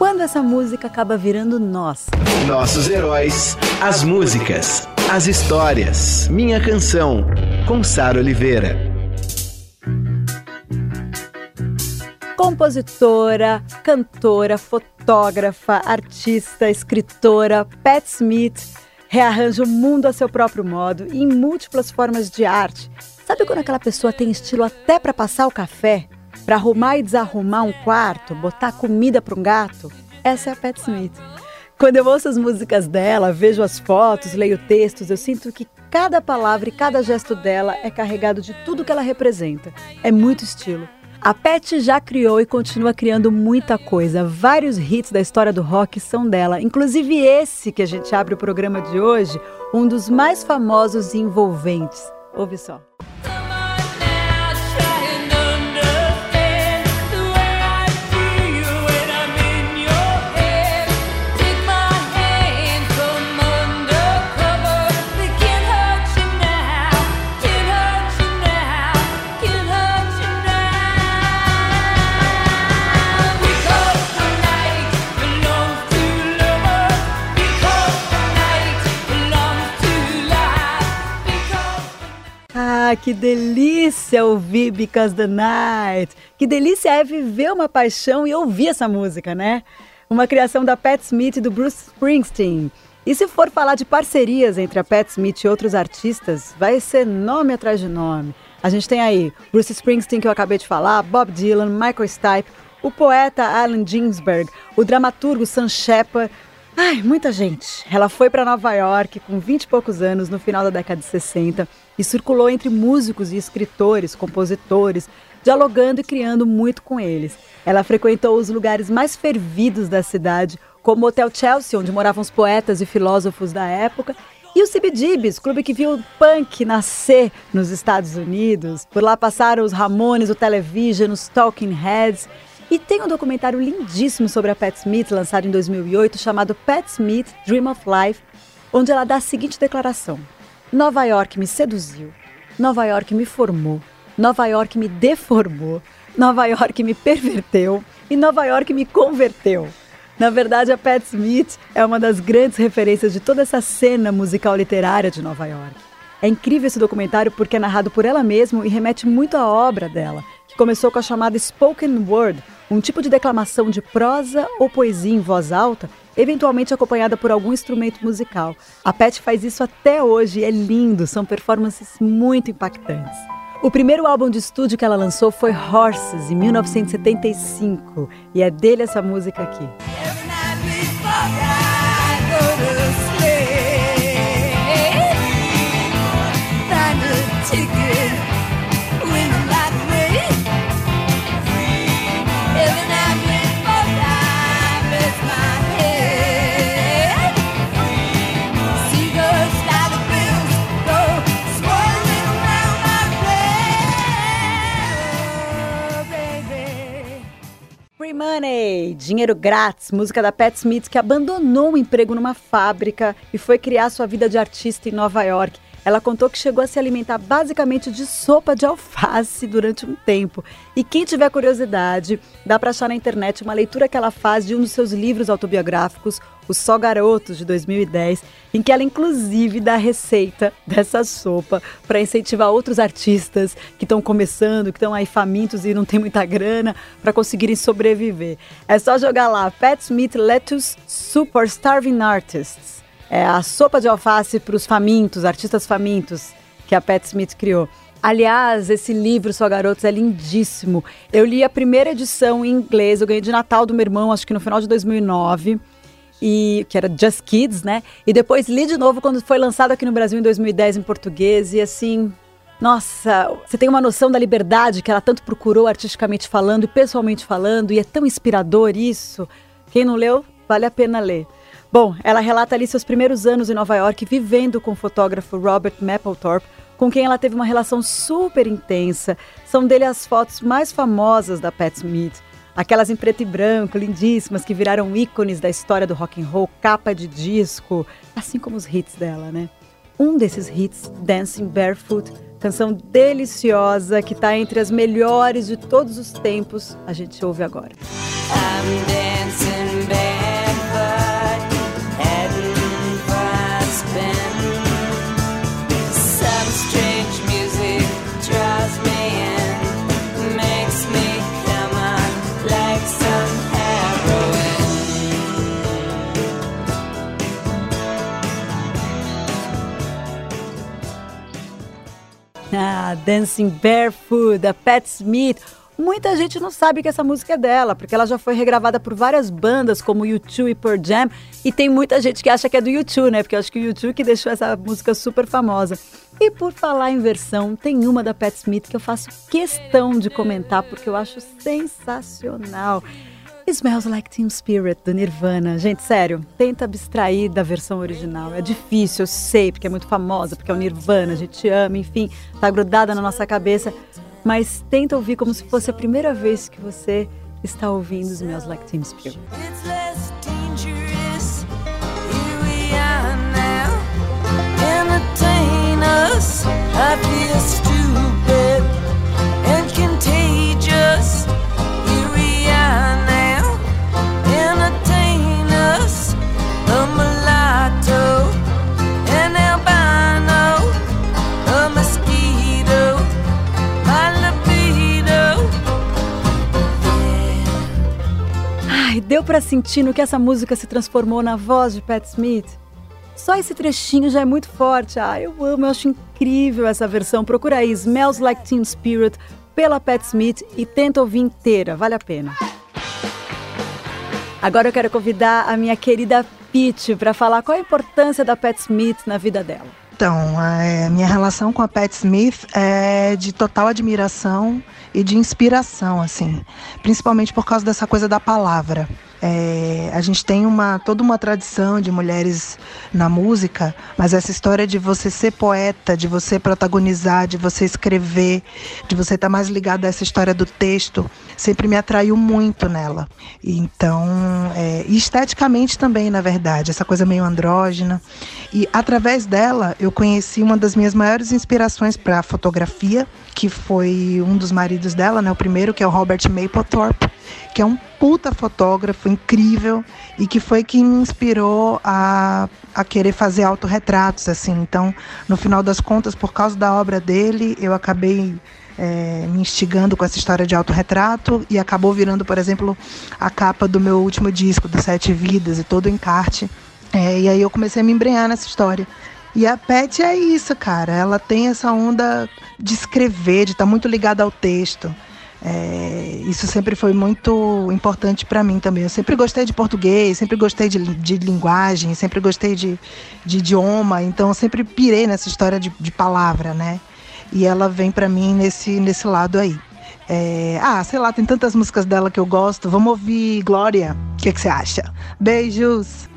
Quando essa música acaba virando nossa? Nossos heróis, as músicas, as histórias. Minha canção, com Sara Oliveira. Compositora, cantora, fotógrafa, artista, escritora, Pat Smith rearranja o mundo a seu próprio modo e em múltiplas formas de arte. Sabe quando aquela pessoa tem estilo até para passar o café? Para arrumar e desarrumar um quarto, botar comida para um gato? Essa é a Pat Smith. Quando eu ouço as músicas dela, vejo as fotos, leio textos, eu sinto que cada palavra e cada gesto dela é carregado de tudo que ela representa. É muito estilo. A Pet já criou e continua criando muita coisa. Vários hits da história do rock são dela, inclusive esse que a gente abre o programa de hoje, um dos mais famosos e envolventes. Ouve só. Que delícia ouvir Because the Night! Que delícia é viver uma paixão e ouvir essa música, né? Uma criação da Pat Smith e do Bruce Springsteen. E se for falar de parcerias entre a Pat Smith e outros artistas, vai ser nome atrás de nome. A gente tem aí Bruce Springsteen, que eu acabei de falar, Bob Dylan, Michael Stipe, o poeta Allen Ginsberg, o dramaturgo Sam Shepard, Ai, muita gente. Ela foi para Nova York com 20 e poucos anos no final da década de 60 e circulou entre músicos e escritores, compositores, dialogando e criando muito com eles. Ela frequentou os lugares mais fervidos da cidade, como o Hotel Chelsea, onde moravam os poetas e filósofos da época, e o CBGBs, clube que viu o punk nascer nos Estados Unidos. Por lá passaram os Ramones, o Television, os Talking Heads e tem um documentário lindíssimo sobre a Pat Smith, lançado em 2008, chamado Pat Smith Dream of Life, onde ela dá a seguinte declaração: Nova York me seduziu, Nova York me formou, Nova York me deformou, Nova York me perverteu e Nova York me converteu. Na verdade, a Pat Smith é uma das grandes referências de toda essa cena musical literária de Nova York. É incrível esse documentário porque é narrado por ela mesma e remete muito à obra dela, que começou com a chamada spoken word, um tipo de declamação de prosa ou poesia em voz alta, eventualmente acompanhada por algum instrumento musical. A Pet faz isso até hoje é lindo, são performances muito impactantes. O primeiro álbum de estúdio que ela lançou foi Horses, em 1975, e é dele essa música aqui. Dinheiro Grátis, música da Pat Smith, que abandonou o emprego numa fábrica e foi criar sua vida de artista em Nova York. Ela contou que chegou a se alimentar basicamente de sopa de alface durante um tempo. E quem tiver curiosidade, dá para achar na internet uma leitura que ela faz de um dos seus livros autobiográficos, O Só Garotos, de 2010, em que ela inclusive dá a receita dessa sopa para incentivar outros artistas que estão começando, que estão aí famintos e não tem muita grana para conseguirem sobreviver. É só jogar lá Pat Smith Lettuce Super Starving Artists é a sopa de alface para os famintos, artistas famintos, que a Pat Smith criou. Aliás, esse livro, Só Garotos, é lindíssimo. Eu li a primeira edição em inglês, eu ganhei de Natal do meu irmão, acho que no final de 2009, e, que era Just Kids, né? E depois li de novo quando foi lançado aqui no Brasil em 2010 em português, e assim, nossa, você tem uma noção da liberdade que ela tanto procurou artisticamente falando e pessoalmente falando, e é tão inspirador isso. Quem não leu, vale a pena ler. Bom, ela relata ali seus primeiros anos em Nova York vivendo com o fotógrafo Robert Mapplethorpe, com quem ela teve uma relação super intensa. São dele as fotos mais famosas da Pat Smith. Aquelas em preto e branco, lindíssimas, que viraram ícones da história do rock and roll, capa de disco, assim como os hits dela, né? Um desses hits, Dancing Barefoot, canção deliciosa que está entre as melhores de todos os tempos, a gente ouve agora. I'm Ah, Dancing Barefoot, da Pat Smith. Muita gente não sabe que essa música é dela, porque ela já foi regravada por várias bandas, como U2 e Pearl Jam, e tem muita gente que acha que é do U2, né? Porque eu acho que o U2 que deixou essa música super famosa. E por falar em versão, tem uma da Pat Smith que eu faço questão de comentar, porque eu acho sensacional. Smells Like Teen Spirit, do Nirvana. Gente, sério, tenta abstrair da versão original. É difícil, eu sei, porque é muito famosa, porque é o Nirvana, a gente ama, enfim, tá grudada na nossa cabeça. Mas tenta ouvir como se fosse a primeira vez que você está ouvindo Smells Like Teen Spirit. Deu para sentir no que essa música se transformou na voz de Pat Smith? Só esse trechinho já é muito forte. Ah, eu amo, eu acho incrível essa versão. Procura aí Smells Like Teen Spirit pela Pat Smith e tenta ouvir inteira, vale a pena. Agora eu quero convidar a minha querida Pete para falar qual a importância da Pat Smith na vida dela. Então, a é, minha relação com a Pat Smith é de total admiração e de inspiração, assim, principalmente por causa dessa coisa da palavra. É, a gente tem uma toda uma tradição de mulheres na música, mas essa história de você ser poeta, de você protagonizar, de você escrever, de você estar tá mais ligado a essa história do texto, sempre me atraiu muito nela. Então, é, esteticamente também, na verdade, essa coisa meio andrógena. E através dela, eu conheci uma das minhas maiores inspirações para fotografia, que foi um dos maridos dela, né, o primeiro, que é o Robert Mapplethorpe, que é um puta fotógrafo incrível e que foi quem me inspirou a, a querer fazer autorretratos, assim. Então, no final das contas, por causa da obra dele, eu acabei é, me instigando com essa história de autorretrato e acabou virando, por exemplo, a capa do meu último disco, do Sete Vidas, e todo o encarte. É, e aí eu comecei a me embrenhar nessa história. E a Pet é isso, cara. Ela tem essa onda de escrever, de estar tá muito ligada ao texto. É, isso sempre foi muito importante para mim também. Eu sempre gostei de português, sempre gostei de, de linguagem, sempre gostei de, de, idioma, então eu sempre pirei nessa história de, de palavra, né? E ela vem para mim nesse, nesse lado aí. É, ah, sei lá, tem tantas músicas dela que eu gosto. Vamos ouvir Glória. O que, que você acha? Beijos!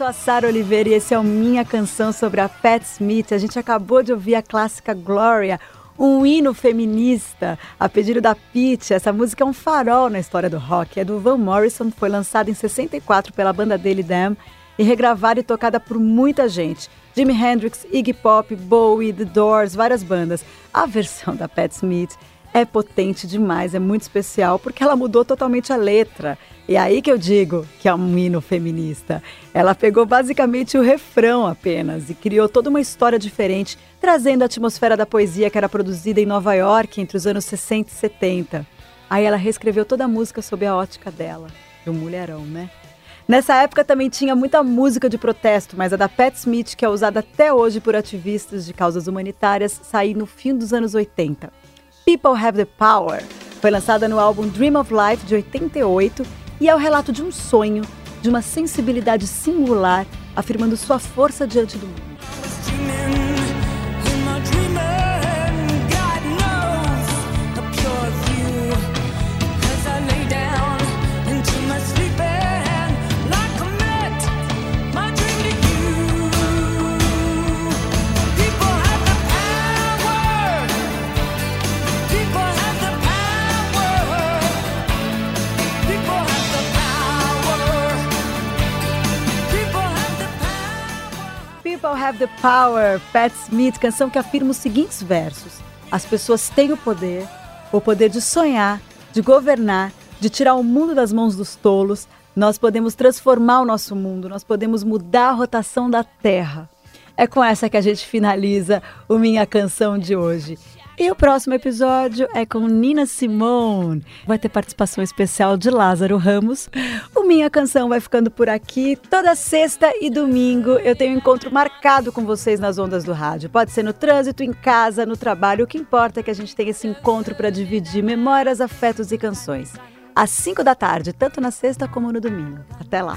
Sou a Sara Oliveira e esse é o Minha Canção sobre a Pat Smith. A gente acabou de ouvir a clássica Gloria, um hino feminista. A pedido da Pete, essa música é um farol na história do rock. É do Van Morrison, foi lançada em 64 pela banda dele Damn e regravada e tocada por muita gente. Jimi Hendrix, Iggy Pop, Bowie, The Doors, várias bandas. A versão da Pat Smith é potente demais, é muito especial, porque ela mudou totalmente a letra. E aí que eu digo que é um hino feminista. Ela pegou basicamente o refrão apenas e criou toda uma história diferente, trazendo a atmosfera da poesia que era produzida em Nova York entre os anos 60 e 70. Aí ela reescreveu toda a música sob a ótica dela, do mulherão, né? Nessa época também tinha muita música de protesto, mas a da Pat Smith, que é usada até hoje por ativistas de causas humanitárias, saiu no fim dos anos 80. People Have the Power foi lançada no álbum Dream of Life de 88 e é o relato de um sonho, de uma sensibilidade singular, afirmando sua força diante do mundo. The Power, Pat Smith, canção que afirma os seguintes versos: As pessoas têm o poder, o poder de sonhar, de governar, de tirar o mundo das mãos dos tolos. Nós podemos transformar o nosso mundo, nós podemos mudar a rotação da Terra. É com essa que a gente finaliza o Minha Canção de hoje. E o próximo episódio é com Nina Simone. Vai ter participação especial de Lázaro Ramos. O Minha Canção vai ficando por aqui. Toda sexta e domingo eu tenho um encontro marcado com vocês nas ondas do rádio. Pode ser no trânsito, em casa, no trabalho. O que importa é que a gente tenha esse encontro para dividir memórias, afetos e canções. Às 5 da tarde, tanto na sexta como no domingo. Até lá.